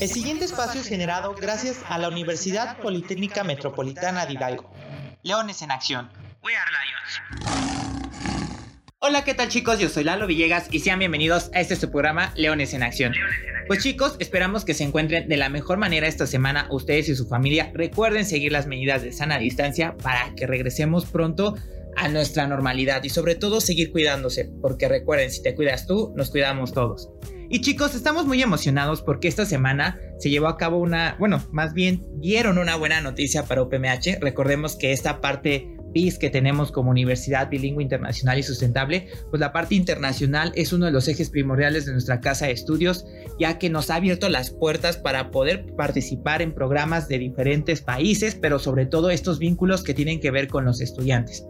El siguiente espacio es generado gracias a la Universidad Politécnica Metropolitana de Hidalgo. Leones en Acción. We are Lions. Hola, ¿qué tal chicos? Yo soy Lalo Villegas y sean bienvenidos a este su programa Leones en Acción. Pues chicos, esperamos que se encuentren de la mejor manera esta semana ustedes y su familia. Recuerden seguir las medidas de sana distancia para que regresemos pronto a nuestra normalidad y sobre todo seguir cuidándose, porque recuerden, si te cuidas tú, nos cuidamos todos. Y chicos, estamos muy emocionados porque esta semana se llevó a cabo una, bueno, más bien dieron una buena noticia para UPMH. Recordemos que esta parte BIS que tenemos como Universidad Bilingüe Internacional y Sustentable, pues la parte internacional es uno de los ejes primordiales de nuestra casa de estudios, ya que nos ha abierto las puertas para poder participar en programas de diferentes países, pero sobre todo estos vínculos que tienen que ver con los estudiantes.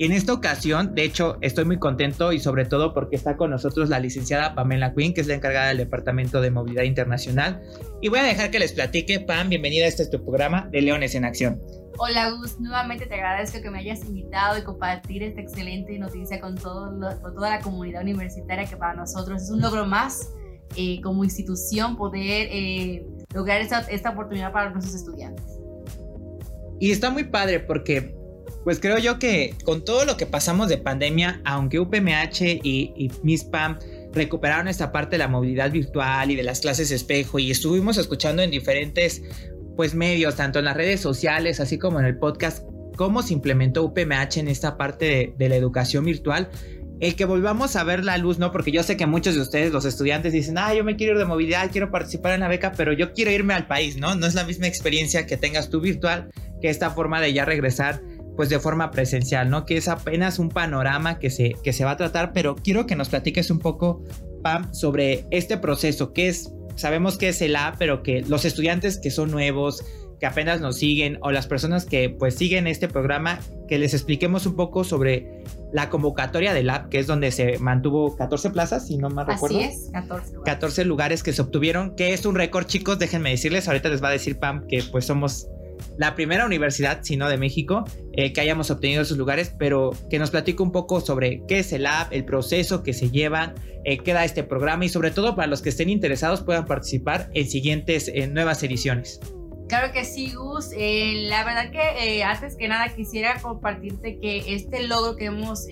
Y en esta ocasión, de hecho, estoy muy contento y sobre todo porque está con nosotros la licenciada Pamela Quinn, que es la encargada del Departamento de Movilidad Internacional. Y voy a dejar que les platique. Pam, bienvenida a este tu programa de Leones en Acción. Hola Gus, nuevamente te agradezco que me hayas invitado y compartir esta excelente noticia con, todo con toda la comunidad universitaria que para nosotros es un logro más eh, como institución poder eh, lograr esta, esta oportunidad para nuestros estudiantes. Y está muy padre porque pues creo yo que con todo lo que pasamos de pandemia, aunque UPMH y, y MISPAM recuperaron esta parte de la movilidad virtual y de las clases espejo y estuvimos escuchando en diferentes pues medios, tanto en las redes sociales así como en el podcast, cómo se implementó UPMH en esta parte de, de la educación virtual el que volvamos a ver la luz, ¿no? Porque yo sé que muchos de ustedes, los estudiantes, dicen, ah, yo me quiero ir de movilidad, quiero participar en la beca, pero yo quiero irme al país, ¿no? No es la misma experiencia que tengas tú virtual que esta forma de ya regresar pues de forma presencial, ¿no? Que es apenas un panorama que se, que se va a tratar, pero quiero que nos platiques un poco, Pam, sobre este proceso, que es, sabemos que es el A, pero que los estudiantes que son nuevos, que apenas nos siguen, o las personas que pues siguen este programa, que les expliquemos un poco sobre la convocatoria del app, que es donde se mantuvo 14 plazas, si no mal recuerdo. Así es, 14 lugares. 14 lugares que se obtuvieron, que es un récord, chicos, déjenme decirles, ahorita les va a decir Pam que pues somos la primera universidad, si no de México, eh, que hayamos obtenido esos lugares, pero que nos platique un poco sobre qué es el app, el proceso que se lleva, eh, qué da este programa y sobre todo para los que estén interesados puedan participar en siguientes nuevas ediciones. Claro que sí, Gus. Eh, la verdad que antes que nada quisiera compartirte que este logro que hemos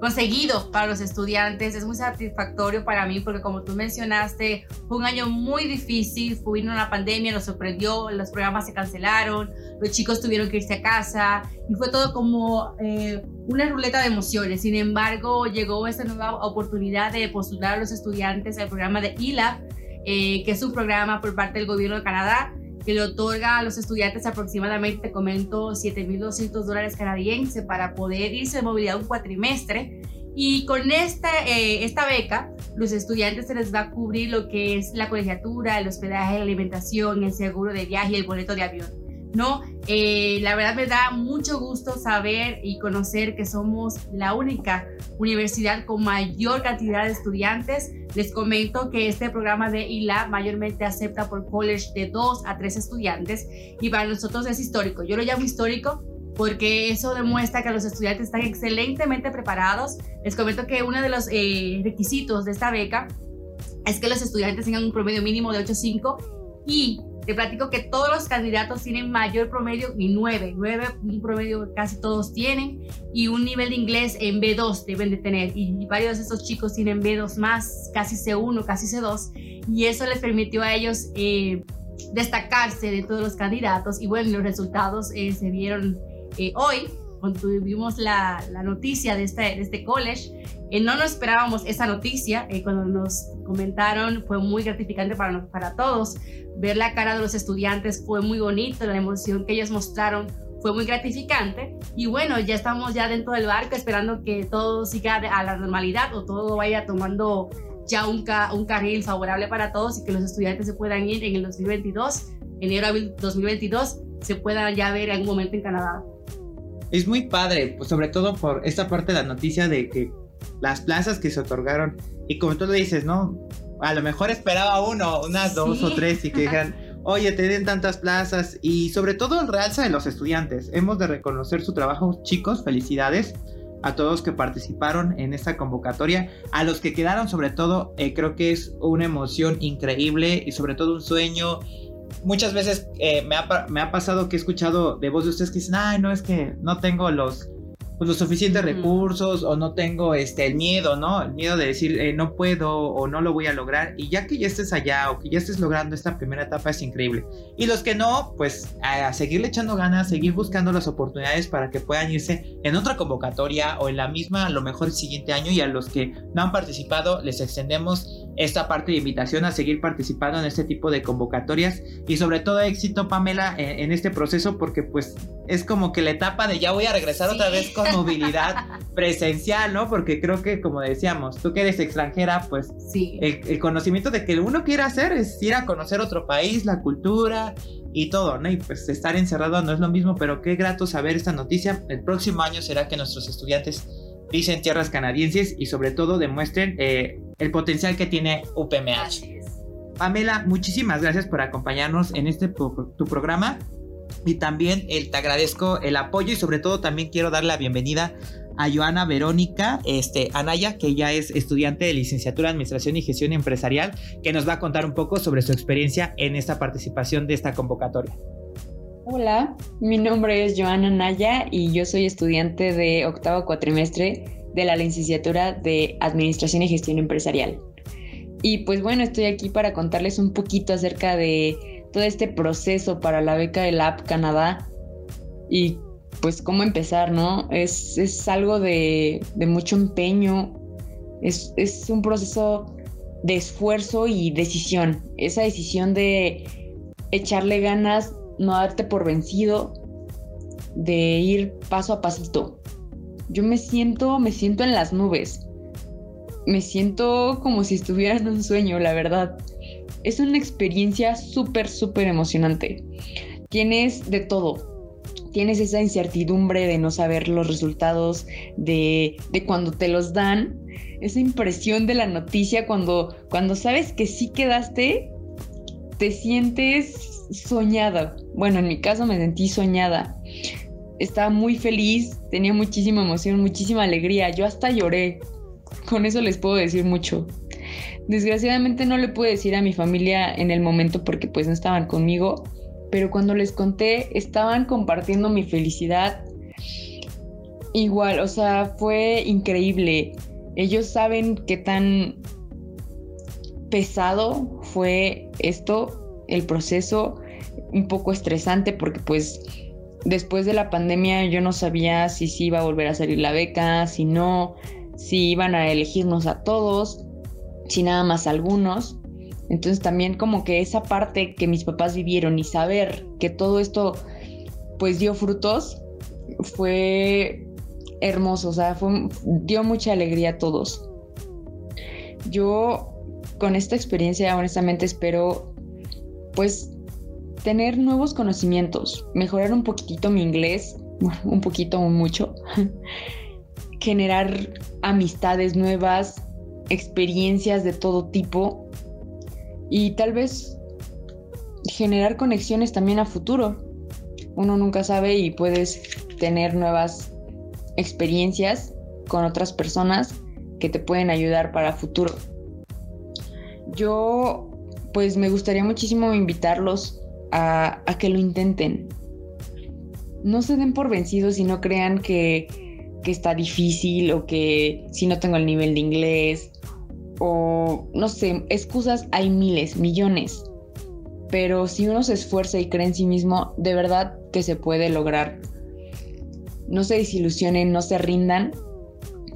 conseguido para los estudiantes. Es muy satisfactorio para mí porque como tú mencionaste, fue un año muy difícil, fue una pandemia, nos sorprendió, los programas se cancelaron, los chicos tuvieron que irse a casa y fue todo como eh, una ruleta de emociones. Sin embargo, llegó esta nueva oportunidad de postular a los estudiantes al programa de ILA, eh, que es un programa por parte del gobierno de Canadá que le otorga a los estudiantes aproximadamente, te comento, 7.200 dólares canadienses para poder irse de movilidad un cuatrimestre. Y con esta, eh, esta beca, los estudiantes se les va a cubrir lo que es la colegiatura, el hospedaje, la alimentación, el seguro de viaje y el boleto de avión. ¿no? Eh, la verdad me da mucho gusto saber y conocer que somos la única universidad con mayor cantidad de estudiantes. Les comento que este programa de ILA mayormente acepta por college de 2 a 3 estudiantes y para nosotros es histórico. Yo lo llamo histórico porque eso demuestra que los estudiantes están excelentemente preparados. Les comento que uno de los eh, requisitos de esta beca es que los estudiantes tengan un promedio mínimo de 8.5 y te platico que todos los candidatos tienen mayor promedio y 9, 9 un promedio casi todos tienen y un nivel de inglés en B2 deben de tener y varios de estos chicos tienen B2 más, casi C1, casi C2 y eso les permitió a ellos eh, destacarse de todos los candidatos y bueno, los resultados eh, se vieron eh, hoy cuando tuvimos la, la noticia de este, de este college eh, no nos esperábamos esa noticia, eh, cuando nos comentaron fue muy gratificante para, para todos. Ver la cara de los estudiantes fue muy bonito, la emoción que ellos mostraron fue muy gratificante. Y bueno, ya estamos ya dentro del barco esperando que todo siga a la normalidad o todo vaya tomando ya un, un carril favorable para todos y que los estudiantes se puedan ir en el 2022, enero de 2022, se puedan ya ver un momento en Canadá. Es muy padre, pues sobre todo por esta parte de la noticia de que las plazas que se otorgaron. Y como tú lo dices, ¿no? A lo mejor esperaba uno, unas dos o tres y que dijeran, oye, te den tantas plazas. Y sobre todo el realza de los estudiantes. Hemos de reconocer su trabajo, chicos, felicidades. a todos que participaron en esta convocatoria, a los que quedaron sobre todo, eh, creo que es una emoción increíble y sobre todo un sueño. Muchas veces eh, me, ha, me, ha, pasado que he escuchado de voz de ustedes que dicen, ay, no, es que no tengo los, pues, los suficientes recursos o no tengo este el miedo, ¿no? El miedo de decir eh, no puedo o no lo voy a lograr y ya que ya estés allá o que ya estés logrando esta primera etapa es increíble. Y los que no, pues a, seguirle echando ganas, seguir buscando las oportunidades para que puedan irse en otra convocatoria o en la misma a lo mejor el siguiente año y a los que no han participado les extendemos esta parte de invitación a seguir participando en este tipo de convocatorias y sobre todo éxito Pamela en, este proceso porque pues es como que la etapa de ya voy a regresar otra vez con movilidad presencial, ¿no? Porque creo que como decíamos, tú que eres extranjera, pues sí. el, conocimiento de que uno quiere hacer es ir a conocer otro país, la cultura y todo, ¿no? Y pues estar encerrado no es lo mismo, pero qué grato saber esta noticia. El próximo año será que nuestros estudiantes dicen tierras canadienses y sobre todo demuestren eh, el potencial que tiene UPMH. Pamela, muchísimas gracias por acompañarnos en este tu programa y también te agradezco el apoyo y sobre todo también quiero dar la bienvenida a Joana Verónica este, Anaya, que ella es estudiante de licenciatura en Administración y Gestión Empresarial, que nos va a contar un poco sobre su experiencia en esta participación de esta convocatoria. Hola, mi nombre es Joana Anaya y yo soy estudiante de octavo cuatrimestre de la licenciatura de Administración y Gestión Empresarial. Y pues bueno, estoy aquí para contarles un poquito acerca de todo este proceso para la beca del App Canadá y pues cómo empezar, ¿no? Es, es algo de, de, mucho empeño, es, es un proceso de esfuerzo y decisión, esa decisión de echarle ganas, no darte por vencido, de ir paso a pasito. Yo me siento, me siento en las nubes. Me siento como si estuviera en un sueño, la verdad es una experiencia súper, súper emocionante. Tienes de todo. Tienes esa incertidumbre de no saber los resultados, de, de cuando te los dan, esa impresión de la noticia cuando, cuando sabes que sí quedaste, te sientes soñada. Bueno, en mi caso me sentí soñada. Estaba muy feliz, tenía muchísima emoción, muchísima alegría. Yo hasta lloré. Con eso les puedo decir mucho. Desgraciadamente no le pude decir a mi familia en el momento porque pues no estaban conmigo, pero cuando les conté estaban compartiendo mi felicidad. Igual, o sea, fue increíble. Ellos saben qué tan pesado fue esto, el proceso, un poco estresante porque pues después de la pandemia yo no sabía si iba a volver a salir la beca, si no, si iban a elegirnos a todos si nada más algunos. Entonces también como que esa parte que mis papás vivieron y saber que todo esto pues dio frutos fue hermoso, o sea, dio mucha alegría a todos. Yo con esta experiencia honestamente espero pues tener nuevos conocimientos, mejorar un poquitito mi inglés, un poquito o mucho, generar amistades nuevas, experiencias de todo tipo y tal vez generar conexiones también a futuro. Uno nunca sabe y puedes tener nuevas experiencias con otras personas que te pueden ayudar para futuro. Yo pues me gustaría muchísimo invitarlos a, que lo intenten. No se den por vencidos y no crean que, que está difícil o que si no tengo el nivel de inglés o no sé, excusas hay miles, millones. Pero si uno se esfuerza y cree en sí mismo, de verdad que se puede lograr. No se desilusionen, no se rindan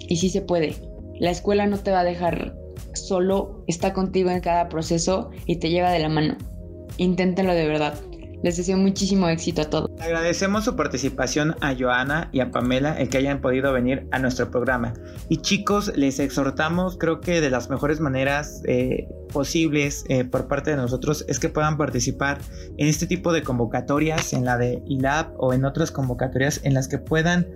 y sí se puede. La escuela no te va a dejar solo, está contigo en cada proceso y te lleva de la mano. Inténtenlo de verdad. Les deseo muchísimo éxito a todos. Agradecemos su participación a Joana y a Pamela el que hayan podido venir a nuestro programa. Y chicos, les exhortamos, creo que de las mejores maneras eh, posibles eh, por parte de nosotros es que puedan participar en este tipo de convocatorias, en la de ILAB o en otras convocatorias en las que puedan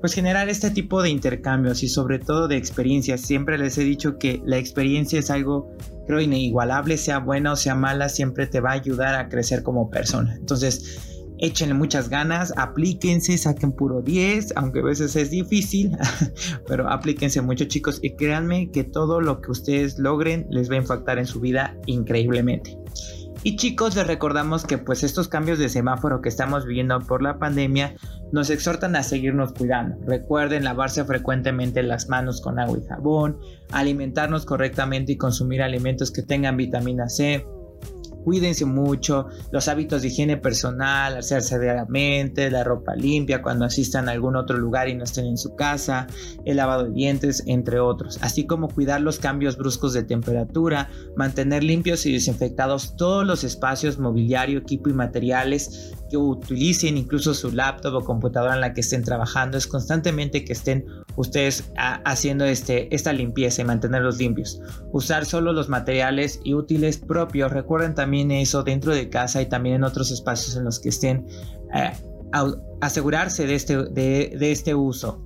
pues generar este tipo de intercambios y sobre todo de experiencias. Siempre les he dicho que la experiencia es algo, creo, inigualable, sea buena o sea mala, siempre te va a ayudar a crecer como persona. Entonces, échenle muchas ganas, aplíquense, saquen puro 10, aunque a veces es difícil, pero aplíquense mucho chicos y créanme que todo lo que ustedes logren les va a impactar en su vida increíblemente. Y chicos, les recordamos que pues estos cambios de semáforo que estamos viviendo por la pandemia nos exhortan a seguirnos cuidando. Recuerden lavarse frecuentemente las manos con agua y jabón, alimentarnos correctamente y consumir alimentos que tengan vitamina C, cuídense mucho, los hábitos de higiene personal, hacerse diariamente, la ropa limpia cuando asistan a algún otro lugar y no estén en su casa, el lavado de dientes, entre otros, así como cuidar los cambios bruscos de temperatura, mantener limpios y desinfectados todos los espacios, mobiliario, equipo y materiales que utilicen, incluso su laptop o computadora en la que estén trabajando, es constantemente que estén ustedes haciendo este, esta limpieza y mantenerlos limpios. Usar solo los materiales y útiles propios. Recuerden también eso dentro de casa y también en otros espacios en los que estén. Eh, asegurarse de este, de, este uso.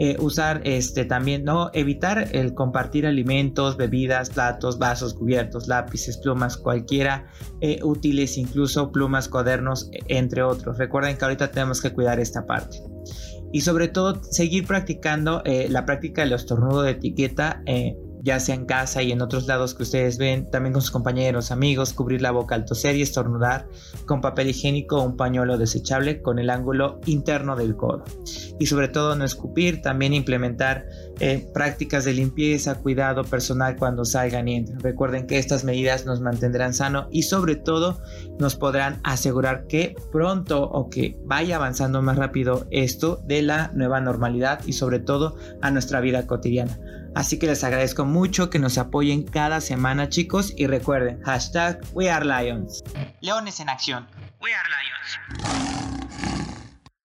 Eh, usar este también, ¿no? Evitar el compartir alimentos, bebidas, platos, vasos, cubiertos, lápices, plumas, cualquiera eh, útiles, incluso plumas, cuadernos, entre otros. Recuerden que ahorita tenemos que cuidar esta parte y sobre todo seguir practicando eh, la práctica del estornudo de etiqueta eh, ya sea en casa y en otros lados que ustedes ven, también con sus compañeros, amigos, cubrir la boca al toser y estornudar con papel higiénico o un pañuelo desechable con el ángulo interno del codo. Y sobre todo no escupir, también implementar eh, prácticas de limpieza, cuidado personal cuando salgan y entren. Recuerden que estas medidas nos mantendrán sano y sobre todo nos podrán asegurar que pronto o que vaya avanzando más rápido esto de la nueva normalidad y sobre todo a nuestra vida cotidiana. Así que les agradezco mucho que nos apoyen cada semana chicos y recuerden, hashtag We Are Lions. Leones en acción. We Are Lions.